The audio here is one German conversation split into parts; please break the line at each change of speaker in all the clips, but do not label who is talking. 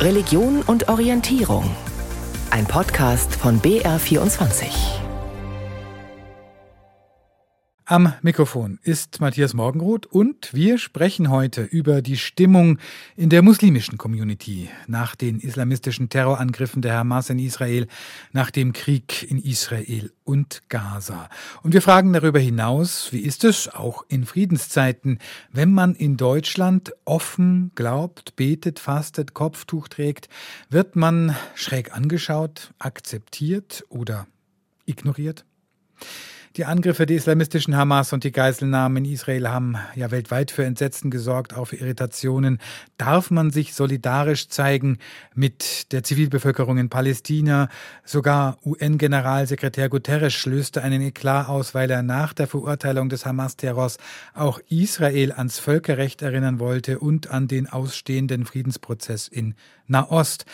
Religion und Orientierung. Ein Podcast von BR24.
Am Mikrofon ist Matthias Morgenroth und wir sprechen heute über die Stimmung in der muslimischen Community nach den islamistischen Terrorangriffen der Hamas in Israel, nach dem Krieg in Israel und Gaza. Und wir fragen darüber hinaus, wie ist es auch in Friedenszeiten, wenn man in Deutschland offen glaubt, betet, fastet, Kopftuch trägt, wird man schräg angeschaut, akzeptiert oder ignoriert? Die Angriffe der islamistischen Hamas und die Geiselnahmen in Israel haben ja weltweit für Entsetzen gesorgt, auch für Irritationen. Darf man sich solidarisch zeigen mit der Zivilbevölkerung in Palästina? Sogar UN-Generalsekretär Guterres löste einen Eklat aus, weil er nach der Verurteilung des Hamas-Terrors auch Israel ans Völkerrecht erinnern wollte und an den ausstehenden Friedensprozess in Nahost.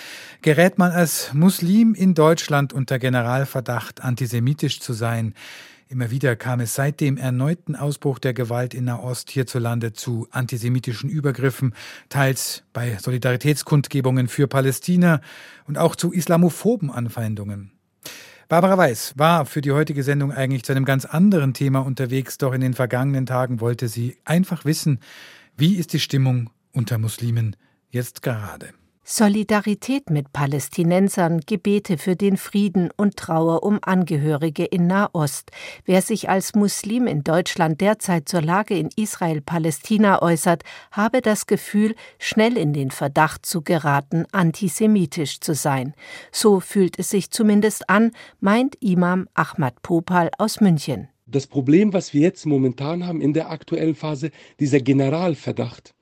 Gerät man als Muslim in Deutschland unter Generalverdacht, antisemitisch zu sein? Immer wieder kam es seit dem erneuten Ausbruch der Gewalt in Nahost hierzulande zu antisemitischen Übergriffen, teils bei Solidaritätskundgebungen für Palästina und auch zu islamophoben Anfeindungen. Barbara Weiß war für die heutige Sendung eigentlich zu einem ganz anderen Thema unterwegs, doch in den vergangenen Tagen wollte sie einfach wissen, wie ist die Stimmung unter Muslimen jetzt gerade.
Solidarität mit Palästinensern, Gebete für den Frieden und Trauer um Angehörige in Nahost. Wer sich als Muslim in Deutschland derzeit zur Lage in Israel-Palästina äußert, habe das Gefühl, schnell in den Verdacht zu geraten, antisemitisch zu sein. So fühlt es sich zumindest an, meint Imam Ahmad Popal aus München.
Das Problem, was wir jetzt momentan haben in der aktuellen Phase, dieser Generalverdacht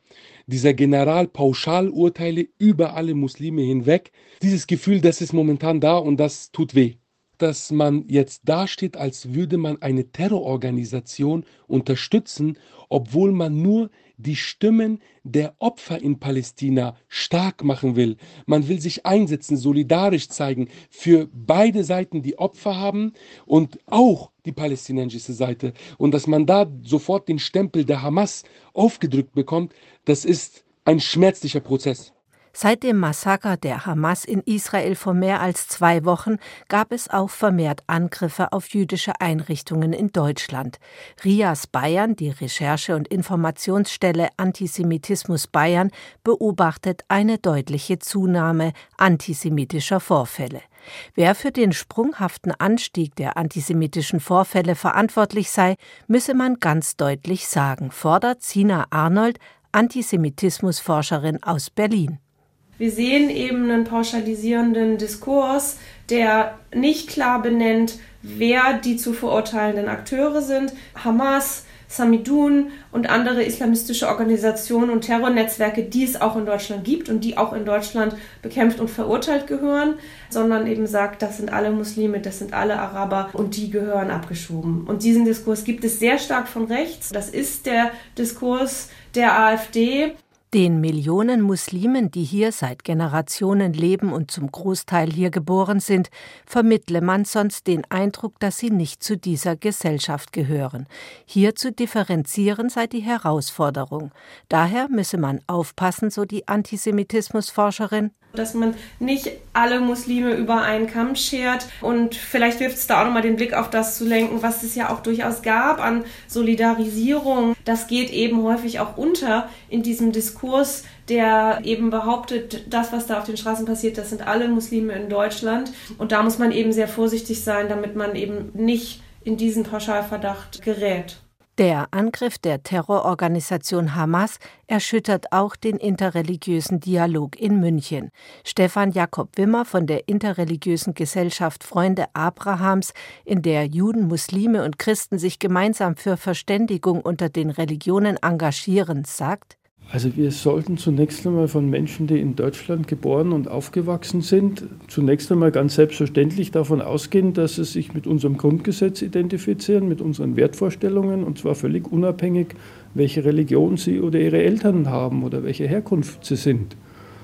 dieser Generalpauschalurteile über alle Muslime hinweg. Dieses Gefühl, das ist momentan da und das tut weh. Dass man jetzt dasteht, als würde man eine Terrororganisation unterstützen, obwohl man nur die Stimmen der Opfer in Palästina stark machen will. Man will sich einsetzen, solidarisch zeigen für beide Seiten, die Opfer haben und auch die palästinensische Seite. Und dass man da sofort den Stempel der Hamas aufgedrückt bekommt, das ist ein schmerzlicher Prozess.
Seit dem Massaker der Hamas in Israel vor mehr als zwei Wochen gab es auch vermehrt Angriffe auf jüdische Einrichtungen in Deutschland. RIAS Bayern, die Recherche- und Informationsstelle Antisemitismus Bayern, beobachtet eine deutliche Zunahme antisemitischer Vorfälle. Wer für den sprunghaften Anstieg der antisemitischen Vorfälle verantwortlich sei, müsse man ganz deutlich sagen, fordert Sina Arnold, Antisemitismusforscherin aus Berlin.
Wir sehen eben einen pauschalisierenden Diskurs, der nicht klar benennt, wer die zu verurteilenden Akteure sind. Hamas, Samidun und andere islamistische Organisationen und Terrornetzwerke, die es auch in Deutschland gibt und die auch in Deutschland bekämpft und verurteilt gehören, sondern eben sagt, das sind alle Muslime, das sind alle Araber und die gehören abgeschoben. Und diesen Diskurs gibt es sehr stark von rechts. Das ist der Diskurs der AfD.
Den Millionen Muslimen, die hier seit Generationen leben und zum Großteil hier geboren sind, vermittle man sonst den Eindruck, dass sie nicht zu dieser Gesellschaft gehören. Hier zu differenzieren sei die Herausforderung. Daher müsse man aufpassen, so die Antisemitismusforscherin,
dass man nicht alle Muslime über einen Kamm schert und vielleicht wirft es da auch nochmal den Blick auf das zu lenken, was es ja auch durchaus gab an Solidarisierung. Das geht eben häufig auch unter in diesem Diskurs, der eben behauptet, das, was da auf den Straßen passiert, das sind alle Muslime in Deutschland. Und da muss man eben sehr vorsichtig sein, damit man eben nicht in diesen Pauschalverdacht gerät.
Der Angriff der Terrororganisation Hamas erschüttert auch den interreligiösen Dialog in München. Stefan Jakob Wimmer von der interreligiösen Gesellschaft Freunde Abrahams, in der Juden, Muslime und Christen sich gemeinsam für Verständigung unter den Religionen engagieren, sagt,
also wir sollten zunächst einmal von Menschen, die in Deutschland geboren und aufgewachsen sind, zunächst einmal ganz selbstverständlich davon ausgehen, dass sie sich mit unserem Grundgesetz identifizieren, mit unseren Wertvorstellungen, und zwar völlig unabhängig, welche Religion sie oder ihre Eltern haben oder welche Herkunft sie sind.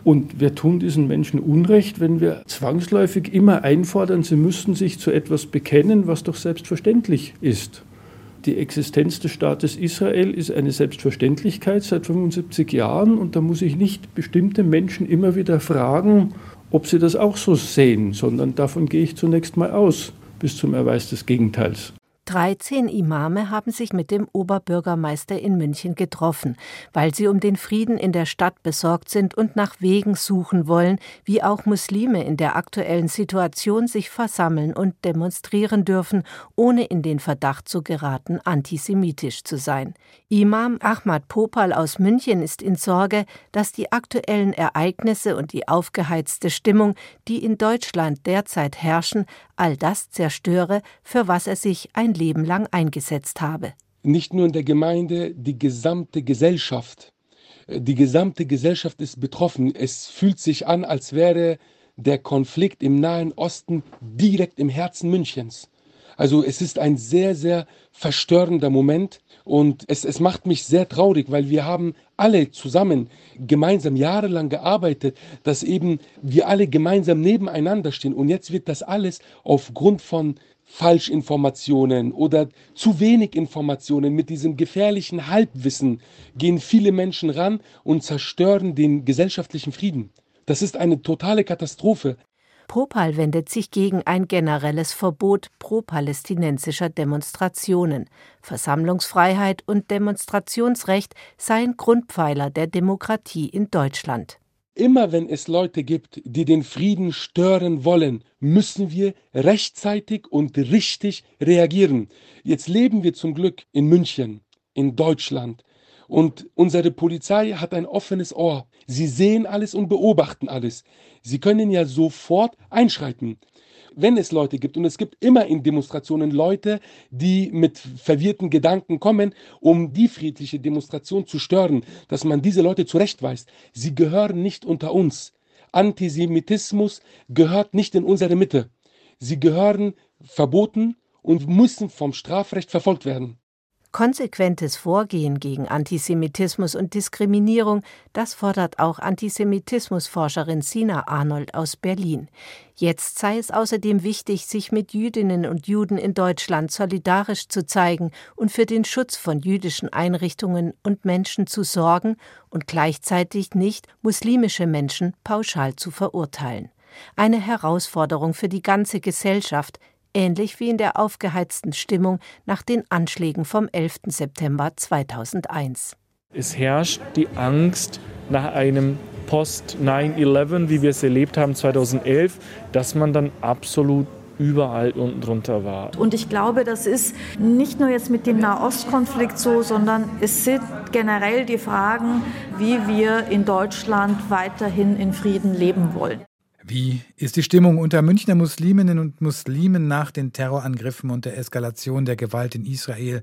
Und wir tun diesen Menschen Unrecht, wenn wir zwangsläufig immer einfordern, sie müssten sich zu etwas bekennen, was doch selbstverständlich ist. Die Existenz des Staates Israel ist eine Selbstverständlichkeit seit 75 Jahren und da muss ich nicht bestimmte Menschen immer wieder fragen, ob sie das auch so sehen, sondern davon gehe ich zunächst mal aus, bis zum Erweis des Gegenteils.
13 Imame haben sich mit dem Oberbürgermeister in München getroffen, weil sie um den Frieden in der Stadt besorgt sind und nach Wegen suchen wollen, wie auch Muslime in der aktuellen Situation sich versammeln und demonstrieren dürfen, ohne in den Verdacht zu geraten, antisemitisch zu sein. Imam Ahmad Popal aus München ist in Sorge, dass die aktuellen Ereignisse und die aufgeheizte Stimmung, die in Deutschland derzeit herrschen, all das zerstöre, für was er sich ein Leben lang eingesetzt habe.
Nicht nur in der Gemeinde, die gesamte Gesellschaft. Die gesamte Gesellschaft ist betroffen. Es fühlt sich an, als wäre der Konflikt im Nahen Osten direkt im Herzen Münchens. Also es ist ein sehr, sehr verstörender Moment und es, es macht mich sehr traurig, weil wir haben alle zusammen gemeinsam jahrelang gearbeitet, dass eben wir alle gemeinsam nebeneinander stehen und jetzt wird das alles aufgrund von Falschinformationen oder zu wenig Informationen, mit diesem gefährlichen Halbwissen gehen viele Menschen ran und zerstören den gesellschaftlichen Frieden. Das ist eine totale Katastrophe.
Propal wendet sich gegen ein generelles Verbot pro-palästinensischer Demonstrationen. Versammlungsfreiheit und Demonstrationsrecht seien Grundpfeiler der Demokratie in Deutschland.
Immer wenn es Leute gibt, die den Frieden stören wollen, müssen wir rechtzeitig und richtig reagieren. Jetzt leben wir zum Glück in München, in Deutschland. Und unsere Polizei hat ein offenes Ohr. Sie sehen alles und beobachten alles. Sie können ja sofort einschreiten wenn es Leute gibt, und es gibt immer in Demonstrationen Leute, die mit verwirrten Gedanken kommen, um die friedliche Demonstration zu stören, dass man diese Leute zurechtweist. Sie gehören nicht unter uns. Antisemitismus gehört nicht in unsere Mitte. Sie gehören verboten und müssen vom Strafrecht verfolgt werden.
Konsequentes Vorgehen gegen Antisemitismus und Diskriminierung, das fordert auch Antisemitismusforscherin Sina Arnold aus Berlin. Jetzt sei es außerdem wichtig, sich mit Jüdinnen und Juden in Deutschland solidarisch zu zeigen und für den Schutz von jüdischen Einrichtungen und Menschen zu sorgen und gleichzeitig nicht muslimische Menschen pauschal zu verurteilen. Eine Herausforderung für die ganze Gesellschaft, ähnlich wie in der aufgeheizten Stimmung nach den Anschlägen vom 11. September 2001.
Es herrscht die Angst nach einem Post-9-11, wie wir es erlebt haben 2011, dass man dann absolut überall unten drunter war.
Und ich glaube, das ist nicht nur jetzt mit dem Nahostkonflikt so, sondern es sind generell die Fragen, wie wir in Deutschland weiterhin in Frieden leben wollen.
Wie ist die Stimmung unter Münchner Musliminnen und Muslimen nach den Terrorangriffen und der Eskalation der Gewalt in Israel?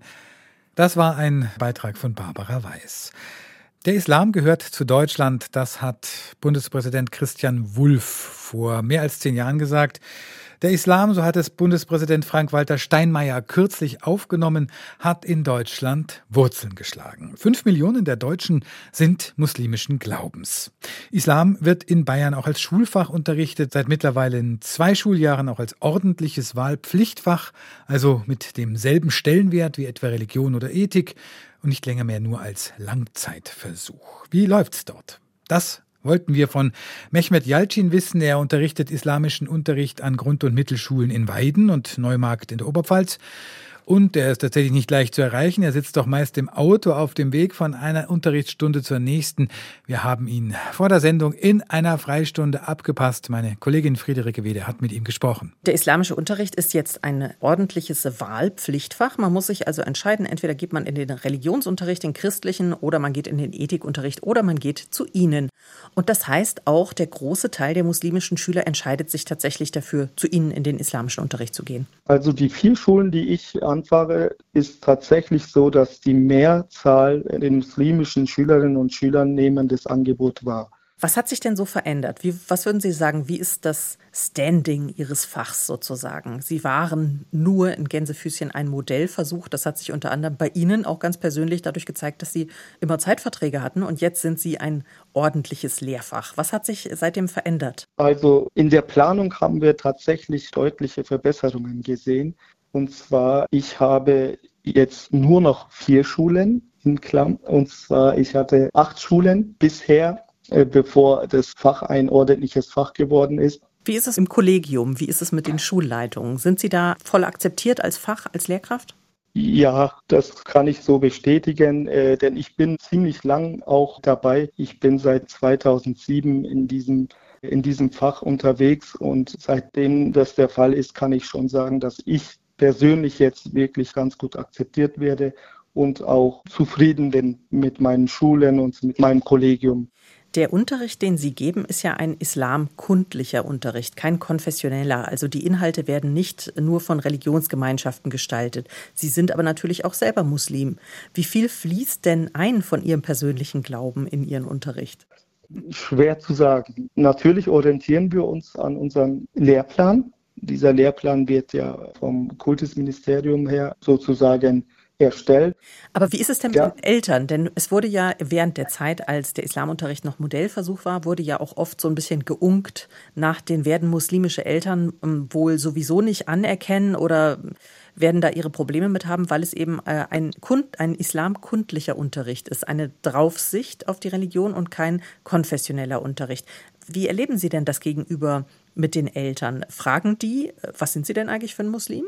Das war ein Beitrag von Barbara Weiß. Der Islam gehört zu Deutschland, das hat Bundespräsident Christian Wulff vor mehr als zehn Jahren gesagt. Der Islam, so hat es Bundespräsident Frank-Walter Steinmeier kürzlich aufgenommen, hat in Deutschland Wurzeln geschlagen. Fünf Millionen der Deutschen sind muslimischen Glaubens. Islam wird in Bayern auch als Schulfach unterrichtet, seit mittlerweile in zwei Schuljahren auch als ordentliches Wahlpflichtfach, also mit demselben Stellenwert wie etwa Religion oder Ethik und nicht länger mehr nur als Langzeitversuch. Wie läuft's dort? Das wollten wir von Mehmet Yalcin wissen. Er unterrichtet islamischen Unterricht an Grund- und Mittelschulen in Weiden und Neumarkt in der Oberpfalz. Und er ist tatsächlich nicht leicht zu erreichen. Er sitzt doch meist im Auto auf dem Weg von einer Unterrichtsstunde zur nächsten. Wir haben ihn vor der Sendung in einer Freistunde abgepasst. Meine Kollegin Friederike Wede hat mit ihm gesprochen.
Der islamische Unterricht ist jetzt ein ordentliches Wahlpflichtfach. Man muss sich also entscheiden, entweder geht man in den Religionsunterricht, den christlichen, oder man geht in den Ethikunterricht oder man geht zu ihnen. Und das heißt auch, der große Teil der muslimischen Schüler entscheidet sich tatsächlich dafür, zu ihnen in den islamischen Unterricht zu gehen.
Also die vier Schulen, die ich an anfahre, ist tatsächlich so, dass die Mehrzahl den muslimischen Schülerinnen und Schülern nehmendes Angebot war.
Was hat sich denn so verändert? Wie, was würden Sie sagen, wie ist das Standing Ihres Fachs sozusagen? Sie waren nur in Gänsefüßchen ein Modellversuch. Das hat sich unter anderem bei Ihnen auch ganz persönlich dadurch gezeigt, dass Sie immer Zeitverträge hatten und jetzt sind Sie ein ordentliches Lehrfach. Was hat sich seitdem verändert?
Also in der Planung haben wir tatsächlich deutliche Verbesserungen gesehen. Und zwar, ich habe jetzt nur noch vier Schulen in Klamm. Und zwar, ich hatte acht Schulen bisher, äh, bevor das Fach ein ordentliches Fach geworden ist.
Wie ist es im Kollegium? Wie ist es mit den Schulleitungen? Sind Sie da voll akzeptiert als Fach, als Lehrkraft?
Ja, das kann ich so bestätigen, äh, denn ich bin ziemlich lang auch dabei. Ich bin seit 2007 in diesem in diesem Fach unterwegs und seitdem das der Fall ist, kann ich schon sagen, dass ich persönlich jetzt wirklich ganz gut akzeptiert werde und auch zufrieden bin mit meinen Schulen und mit meinem Kollegium.
Der Unterricht, den Sie geben, ist ja ein islamkundlicher Unterricht, kein konfessioneller. Also die Inhalte werden nicht nur von Religionsgemeinschaften gestaltet. Sie sind aber natürlich auch selber Muslim. Wie viel fließt denn ein von Ihrem persönlichen Glauben in Ihren Unterricht?
Schwer zu sagen. Natürlich orientieren wir uns an unserem Lehrplan. Dieser Lehrplan wird ja vom Kultusministerium her sozusagen erstellt.
Aber wie ist es denn mit ja. den Eltern? Denn es wurde ja während der Zeit, als der Islamunterricht noch Modellversuch war, wurde ja auch oft so ein bisschen geunkt nach den werden muslimische Eltern ähm, wohl sowieso nicht anerkennen oder werden da ihre Probleme mit haben, weil es eben äh, ein, Kund, ein islamkundlicher Unterricht ist, eine Draufsicht auf die Religion und kein konfessioneller Unterricht. Wie erleben Sie denn das gegenüber mit den Eltern? Fragen die, äh, was sind Sie denn eigentlich für ein Muslim?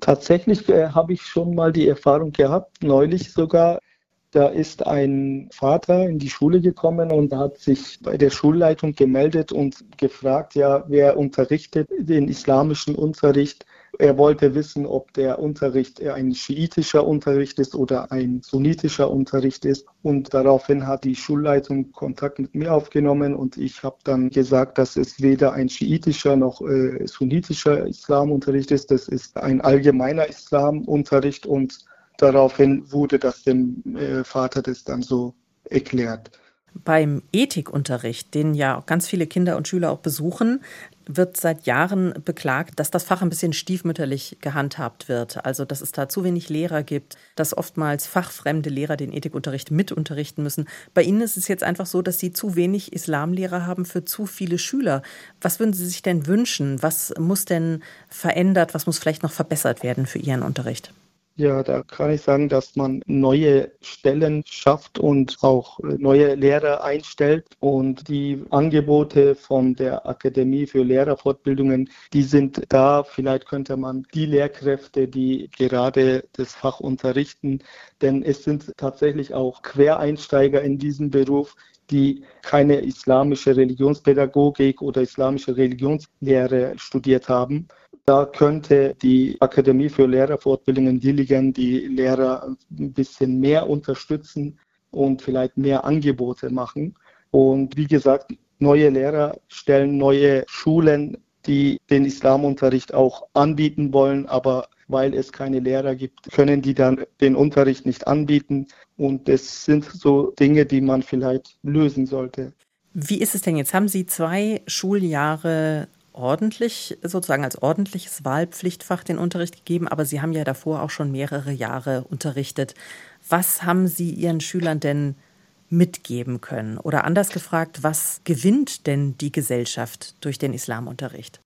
Tatsächlich äh, habe ich schon mal die Erfahrung gehabt, neulich sogar. Da ist ein Vater in die Schule gekommen und hat sich bei der Schulleitung gemeldet und gefragt, ja, wer unterrichtet den islamischen Unterricht er wollte wissen, ob der Unterricht ein schiitischer Unterricht ist oder ein sunnitischer Unterricht ist. Und daraufhin hat die Schulleitung Kontakt mit mir aufgenommen und ich habe dann gesagt, dass es weder ein schiitischer noch äh, sunnitischer Islamunterricht ist. Das ist ein allgemeiner Islamunterricht und daraufhin wurde das dem äh, Vater das dann so erklärt.
Beim Ethikunterricht, den ja ganz viele Kinder und Schüler auch besuchen, wird seit Jahren beklagt, dass das Fach ein bisschen stiefmütterlich gehandhabt wird. Also, dass es da zu wenig Lehrer gibt, dass oftmals fachfremde Lehrer den Ethikunterricht mitunterrichten müssen. Bei Ihnen ist es jetzt einfach so, dass Sie zu wenig Islamlehrer haben für zu viele Schüler. Was würden Sie sich denn wünschen? Was muss denn verändert, was muss vielleicht noch verbessert werden für Ihren Unterricht?
Ja, da kann ich sagen, dass man neue Stellen schafft und auch neue Lehrer einstellt. Und die Angebote von der Akademie für Lehrerfortbildungen, die sind da. Vielleicht könnte man die Lehrkräfte, die gerade das Fach unterrichten, denn es sind tatsächlich auch Quereinsteiger in diesem Beruf, die keine islamische Religionspädagogik oder islamische Religionslehre studiert haben. Da könnte die Akademie für Lehrerfortbildungen Dilligen die Lehrer ein bisschen mehr unterstützen und vielleicht mehr Angebote machen. Und wie gesagt, neue Lehrer stellen neue Schulen, die den Islamunterricht auch anbieten wollen, aber weil es keine Lehrer gibt, können die dann den Unterricht nicht anbieten. Und das sind so Dinge, die man vielleicht lösen sollte.
Wie ist es denn jetzt? Haben Sie zwei Schuljahre ordentlich, sozusagen als ordentliches Wahlpflichtfach den Unterricht gegeben, aber Sie haben ja davor auch schon mehrere Jahre unterrichtet. Was haben Sie Ihren Schülern denn mitgeben können? Oder anders gefragt, was gewinnt denn die Gesellschaft durch den Islamunterricht?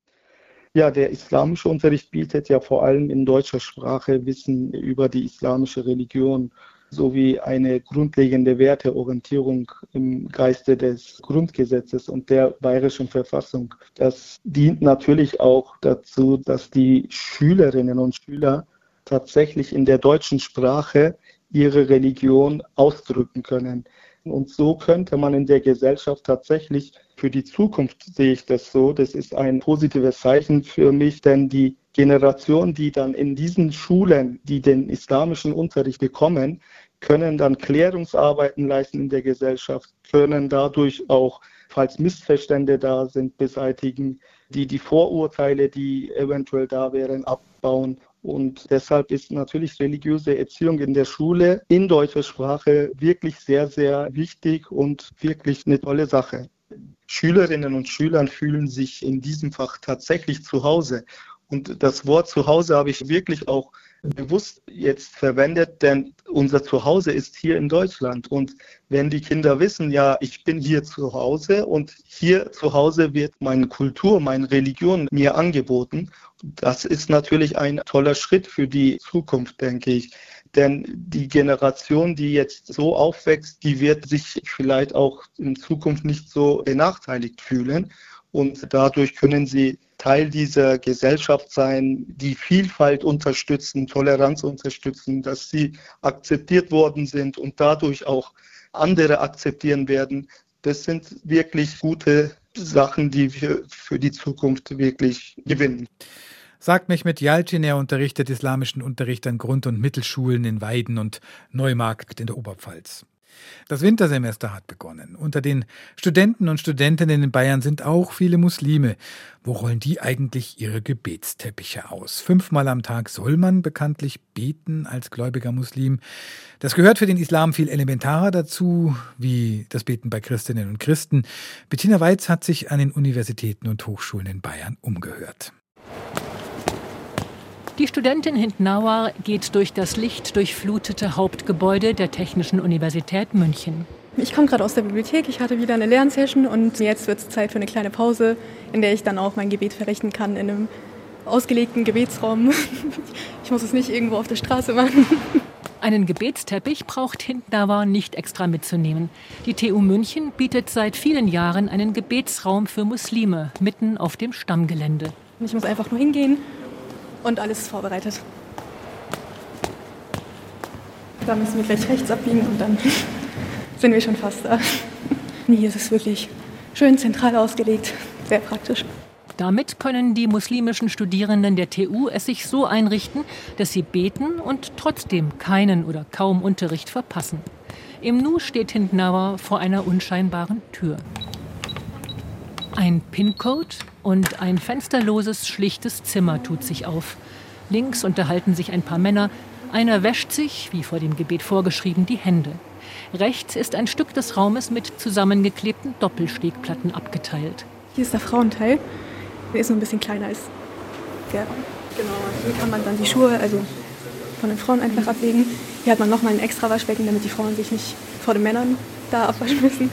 Ja, der islamische Unterricht bietet ja vor allem in deutscher Sprache Wissen über die islamische Religion sowie eine grundlegende Werteorientierung im Geiste des Grundgesetzes und der bayerischen Verfassung. Das dient natürlich auch dazu, dass die Schülerinnen und Schüler tatsächlich in der deutschen Sprache ihre Religion ausdrücken können. Und so könnte man in der Gesellschaft tatsächlich für die Zukunft sehe ich das so. Das ist ein positives Zeichen für mich, denn die Generation, die dann in diesen Schulen, die den islamischen Unterricht bekommen, können dann Klärungsarbeiten leisten in der Gesellschaft, können dadurch auch, falls Missverstände da sind, beseitigen, die die Vorurteile, die eventuell da wären, abbauen. Und deshalb ist natürlich religiöse Erziehung in der Schule in deutscher Sprache wirklich sehr, sehr wichtig und wirklich eine tolle Sache. Schülerinnen und Schüler fühlen sich in diesem Fach tatsächlich zu Hause. Und das Wort zu Hause habe ich wirklich auch bewusst jetzt verwendet, denn unser Zuhause ist hier in Deutschland. Und wenn die Kinder wissen, ja, ich bin hier zu Hause und hier zu Hause wird meine Kultur, meine Religion mir angeboten, das ist natürlich ein toller Schritt für die Zukunft, denke ich. Denn die Generation, die jetzt so aufwächst, die wird sich vielleicht auch in Zukunft nicht so benachteiligt fühlen. Und dadurch können sie Teil dieser Gesellschaft sein, die Vielfalt unterstützen, Toleranz unterstützen, dass sie akzeptiert worden sind und dadurch auch andere akzeptieren werden. Das sind wirklich gute Sachen, die wir für die Zukunft wirklich gewinnen.
Sagt Mehmet Yalcin, er unterrichtet islamischen Unterricht an Grund- und Mittelschulen in Weiden und Neumarkt in der Oberpfalz. Das Wintersemester hat begonnen. Unter den Studenten und Studentinnen in Bayern sind auch viele Muslime. Wo rollen die eigentlich ihre Gebetsteppiche aus? Fünfmal am Tag soll man bekanntlich beten als gläubiger Muslim. Das gehört für den Islam viel elementarer dazu, wie das Beten bei Christinnen und Christen. Bettina Weiz hat sich an den Universitäten und Hochschulen in Bayern umgehört.
Die Studentin Hindnauer geht durch das lichtdurchflutete Hauptgebäude der Technischen Universität München.
Ich komme gerade aus der Bibliothek, ich hatte wieder eine Lernsession und jetzt wird es Zeit für eine kleine Pause, in der ich dann auch mein Gebet verrichten kann in einem ausgelegten Gebetsraum. Ich muss es nicht irgendwo auf der Straße machen.
Einen Gebetsteppich braucht Hindnauer nicht extra mitzunehmen. Die TU München bietet seit vielen Jahren einen Gebetsraum für Muslime mitten auf dem Stammgelände.
Ich muss einfach nur hingehen und alles ist vorbereitet. Da müssen wir gleich rechts abbiegen und dann sind wir schon fast da. Hier ist es wirklich schön zentral ausgelegt, sehr praktisch.
Damit können die muslimischen Studierenden der TU es sich so einrichten, dass sie beten und trotzdem keinen oder kaum Unterricht verpassen. Im Nu steht Hindnauer vor einer unscheinbaren Tür. Ein PIN-Code und ein fensterloses, schlichtes Zimmer tut sich auf. Links unterhalten sich ein paar Männer. Einer wäscht sich, wie vor dem Gebet vorgeschrieben, die Hände. Rechts ist ein Stück des Raumes mit zusammengeklebten Doppelstegplatten abgeteilt.
Hier ist der Frauenteil. Der ist nur ein bisschen kleiner als der. Genau, hier kann man dann die Schuhe, also von den Frauen einfach ablegen. Hier hat man nochmal ein extra Waschbecken, damit die Frauen sich nicht vor den Männern da abwaschen müssen.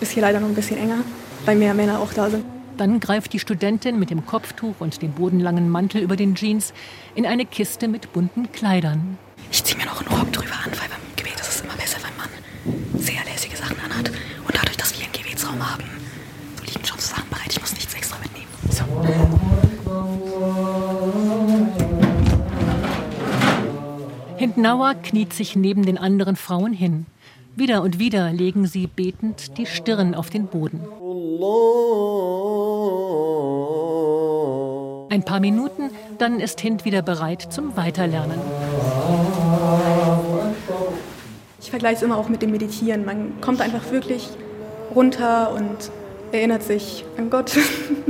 Ist hier leider noch ein bisschen enger, weil mehr Männer auch da sind.
Dann greift die Studentin mit dem Kopftuch und dem bodenlangen Mantel über den Jeans in eine Kiste mit bunten Kleidern.
Ich ziehe mir noch einen Rock drüber an, weil beim Gebet ist es immer besser, wenn man sehr lässige Sachen anhat. Und dadurch, dass wir einen Gebetsraum haben, so liegen schon Sachen bereit. Ich muss nichts extra mitnehmen. So.
Hindnauer kniet sich neben den anderen Frauen hin. Wieder und wieder legen sie betend die Stirn auf den Boden. Ein paar Minuten, dann ist Hind wieder bereit zum Weiterlernen.
Ich vergleiche es immer auch mit dem Meditieren. Man kommt einfach wirklich runter und erinnert sich an Gott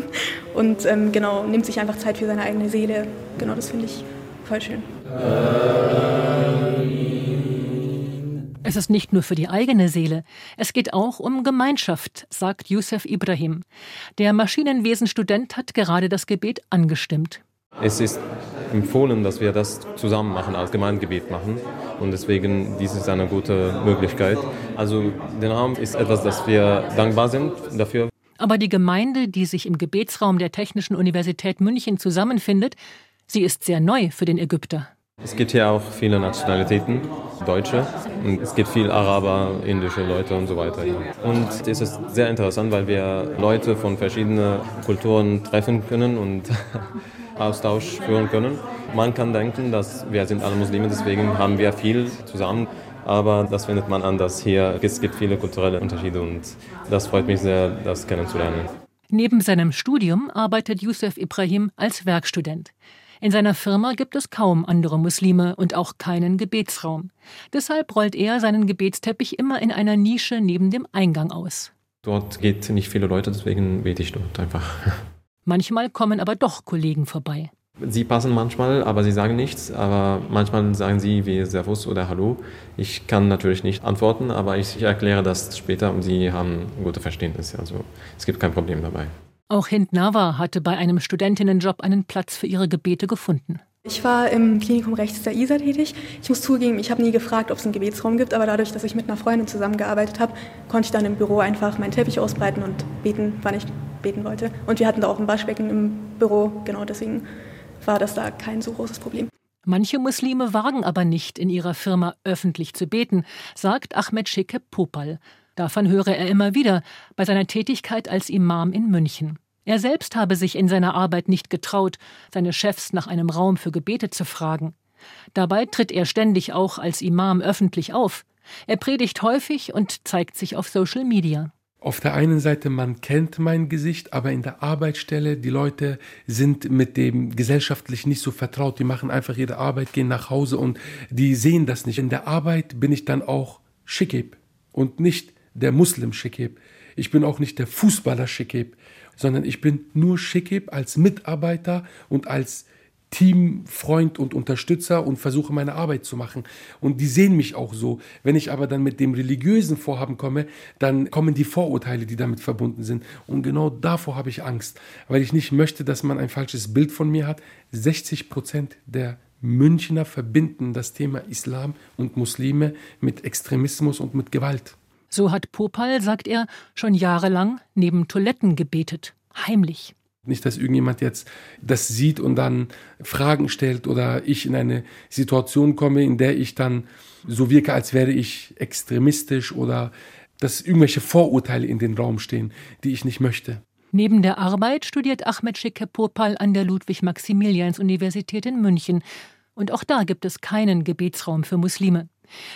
und ähm, genau nimmt sich einfach Zeit für seine eigene Seele. Genau, das finde ich voll schön.
Es ist nicht nur für die eigene Seele, es geht auch um Gemeinschaft, sagt Youssef Ibrahim. Der Maschinenwesenstudent hat gerade das Gebet angestimmt.
Es ist empfohlen, dass wir das zusammen machen, als Gemeindegebet machen. Und deswegen, dies ist eine gute Möglichkeit. Also, der Raum ist etwas, das wir dankbar sind dafür.
Aber die Gemeinde, die sich im Gebetsraum der Technischen Universität München zusammenfindet, sie ist sehr neu für den Ägypter.
Es gibt hier auch viele Nationalitäten, Deutsche, und es gibt viel Araber, indische Leute und so weiter. Und es ist sehr interessant, weil wir Leute von verschiedenen Kulturen treffen können und Austausch führen können. Man kann denken, dass wir sind alle Muslime, deswegen haben wir viel zusammen. Aber das findet man anders hier. Es gibt viele kulturelle Unterschiede und das freut mich sehr, das kennenzulernen.
Neben seinem Studium arbeitet Youssef Ibrahim als Werkstudent. In seiner Firma gibt es kaum andere Muslime und auch keinen Gebetsraum. Deshalb rollt er seinen Gebetsteppich immer in einer Nische neben dem Eingang aus.
Dort geht nicht viele Leute, deswegen bete ich dort einfach.
Manchmal kommen aber doch Kollegen vorbei.
Sie passen manchmal, aber sie sagen nichts. Aber manchmal sagen sie wie Servus oder Hallo. Ich kann natürlich nicht antworten, aber ich erkläre das später und sie haben ein gutes Verständnis. Also es gibt kein Problem dabei.
Auch Hind Nawa hatte bei einem Studinnenjob einen Platz für ihre Gebete gefunden.
Ich war im Klinikum rechts der ISA tätig. Ich muss zugeben, ich habe nie gefragt, ob es einen Gebetsraum gibt, aber dadurch, dass ich mit einer Freundin zusammengearbeitet habe, konnte ich dann im Büro einfach meinen Teppich ausbreiten und beten, wann ich beten wollte. Und wir hatten da auch ein Waschbecken im Büro, genau deswegen war das da kein so großes Problem.
Manche Muslime wagen aber nicht, in ihrer Firma öffentlich zu beten, sagt Ahmed Schicke Popal. Davon höre er immer wieder bei seiner Tätigkeit als Imam in München. Er selbst habe sich in seiner Arbeit nicht getraut, seine Chefs nach einem Raum für Gebete zu fragen. Dabei tritt er ständig auch als Imam öffentlich auf. Er predigt häufig und zeigt sich auf Social Media.
Auf der einen Seite, man kennt mein Gesicht, aber in der Arbeitsstelle, die Leute sind mit dem gesellschaftlich nicht so vertraut. Die machen einfach ihre Arbeit, gehen nach Hause und die sehen das nicht. In der Arbeit bin ich dann auch Schikib und nicht der Muslim Schikib. Ich bin auch nicht der Fußballer Schikib sondern ich bin nur Schickib als Mitarbeiter und als Teamfreund und Unterstützer und versuche meine Arbeit zu machen. Und die sehen mich auch so. Wenn ich aber dann mit dem religiösen Vorhaben komme, dann kommen die Vorurteile, die damit verbunden sind. Und genau davor habe ich Angst, weil ich nicht möchte, dass man ein falsches Bild von mir hat. 60 Prozent der Münchner verbinden das Thema Islam und Muslime mit Extremismus und mit Gewalt.
So hat Popal, sagt er, schon jahrelang neben Toiletten gebetet, heimlich.
Nicht, dass irgendjemand jetzt das sieht und dann Fragen stellt oder ich in eine Situation komme, in der ich dann so wirke, als wäre ich extremistisch oder dass irgendwelche Vorurteile in den Raum stehen, die ich nicht möchte.
Neben der Arbeit studiert Ahmed Schicke Popal an der Ludwig-Maximilians-Universität in München. Und auch da gibt es keinen Gebetsraum für Muslime.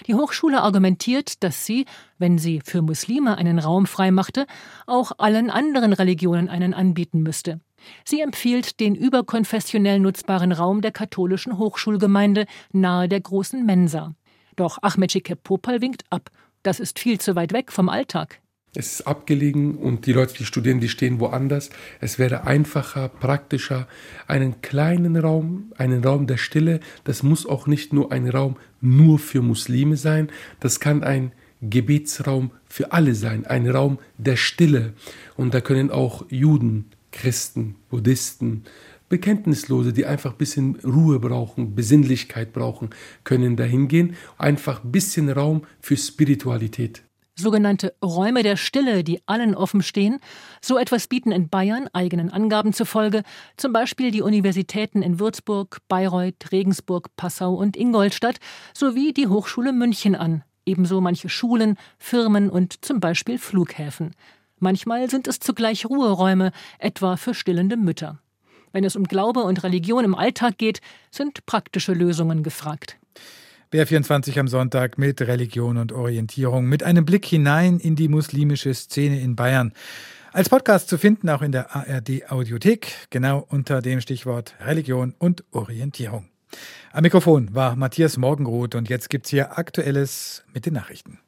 Die Hochschule argumentiert, dass sie, wenn sie für Muslime einen Raum freimachte, auch allen anderen Religionen einen anbieten müsste. Sie empfiehlt den überkonfessionell nutzbaren Raum der katholischen Hochschulgemeinde nahe der großen Mensa. Doch Ahmed Popal winkt ab. Das ist viel zu weit weg vom Alltag.
Es ist abgelegen und die Leute, die studieren, die stehen woanders. Es wäre einfacher, praktischer, einen kleinen Raum, einen Raum der Stille. Das muss auch nicht nur ein Raum nur für Muslime sein. Das kann ein Gebetsraum für alle sein, ein Raum der Stille. Und da können auch Juden, Christen, Buddhisten, Bekenntnislose, die einfach ein bisschen Ruhe brauchen, Besinnlichkeit brauchen, können dahin gehen. Einfach ein bisschen Raum für Spiritualität
sogenannte Räume der Stille, die allen offen stehen. So etwas bieten in Bayern, eigenen Angaben zufolge, zum Beispiel die Universitäten in Würzburg, Bayreuth, Regensburg, Passau und Ingolstadt sowie die Hochschule München an, ebenso manche Schulen, Firmen und zum Beispiel Flughäfen. Manchmal sind es zugleich Ruheräume, etwa für stillende Mütter. Wenn es um Glaube und Religion im Alltag geht, sind praktische Lösungen gefragt.
BR24 am Sonntag mit Religion und Orientierung, mit einem Blick hinein in die muslimische Szene in Bayern. Als Podcast zu finden auch in der ARD Audiothek, genau unter dem Stichwort Religion und Orientierung. Am Mikrofon war Matthias Morgenroth und jetzt gibt's hier Aktuelles mit den Nachrichten.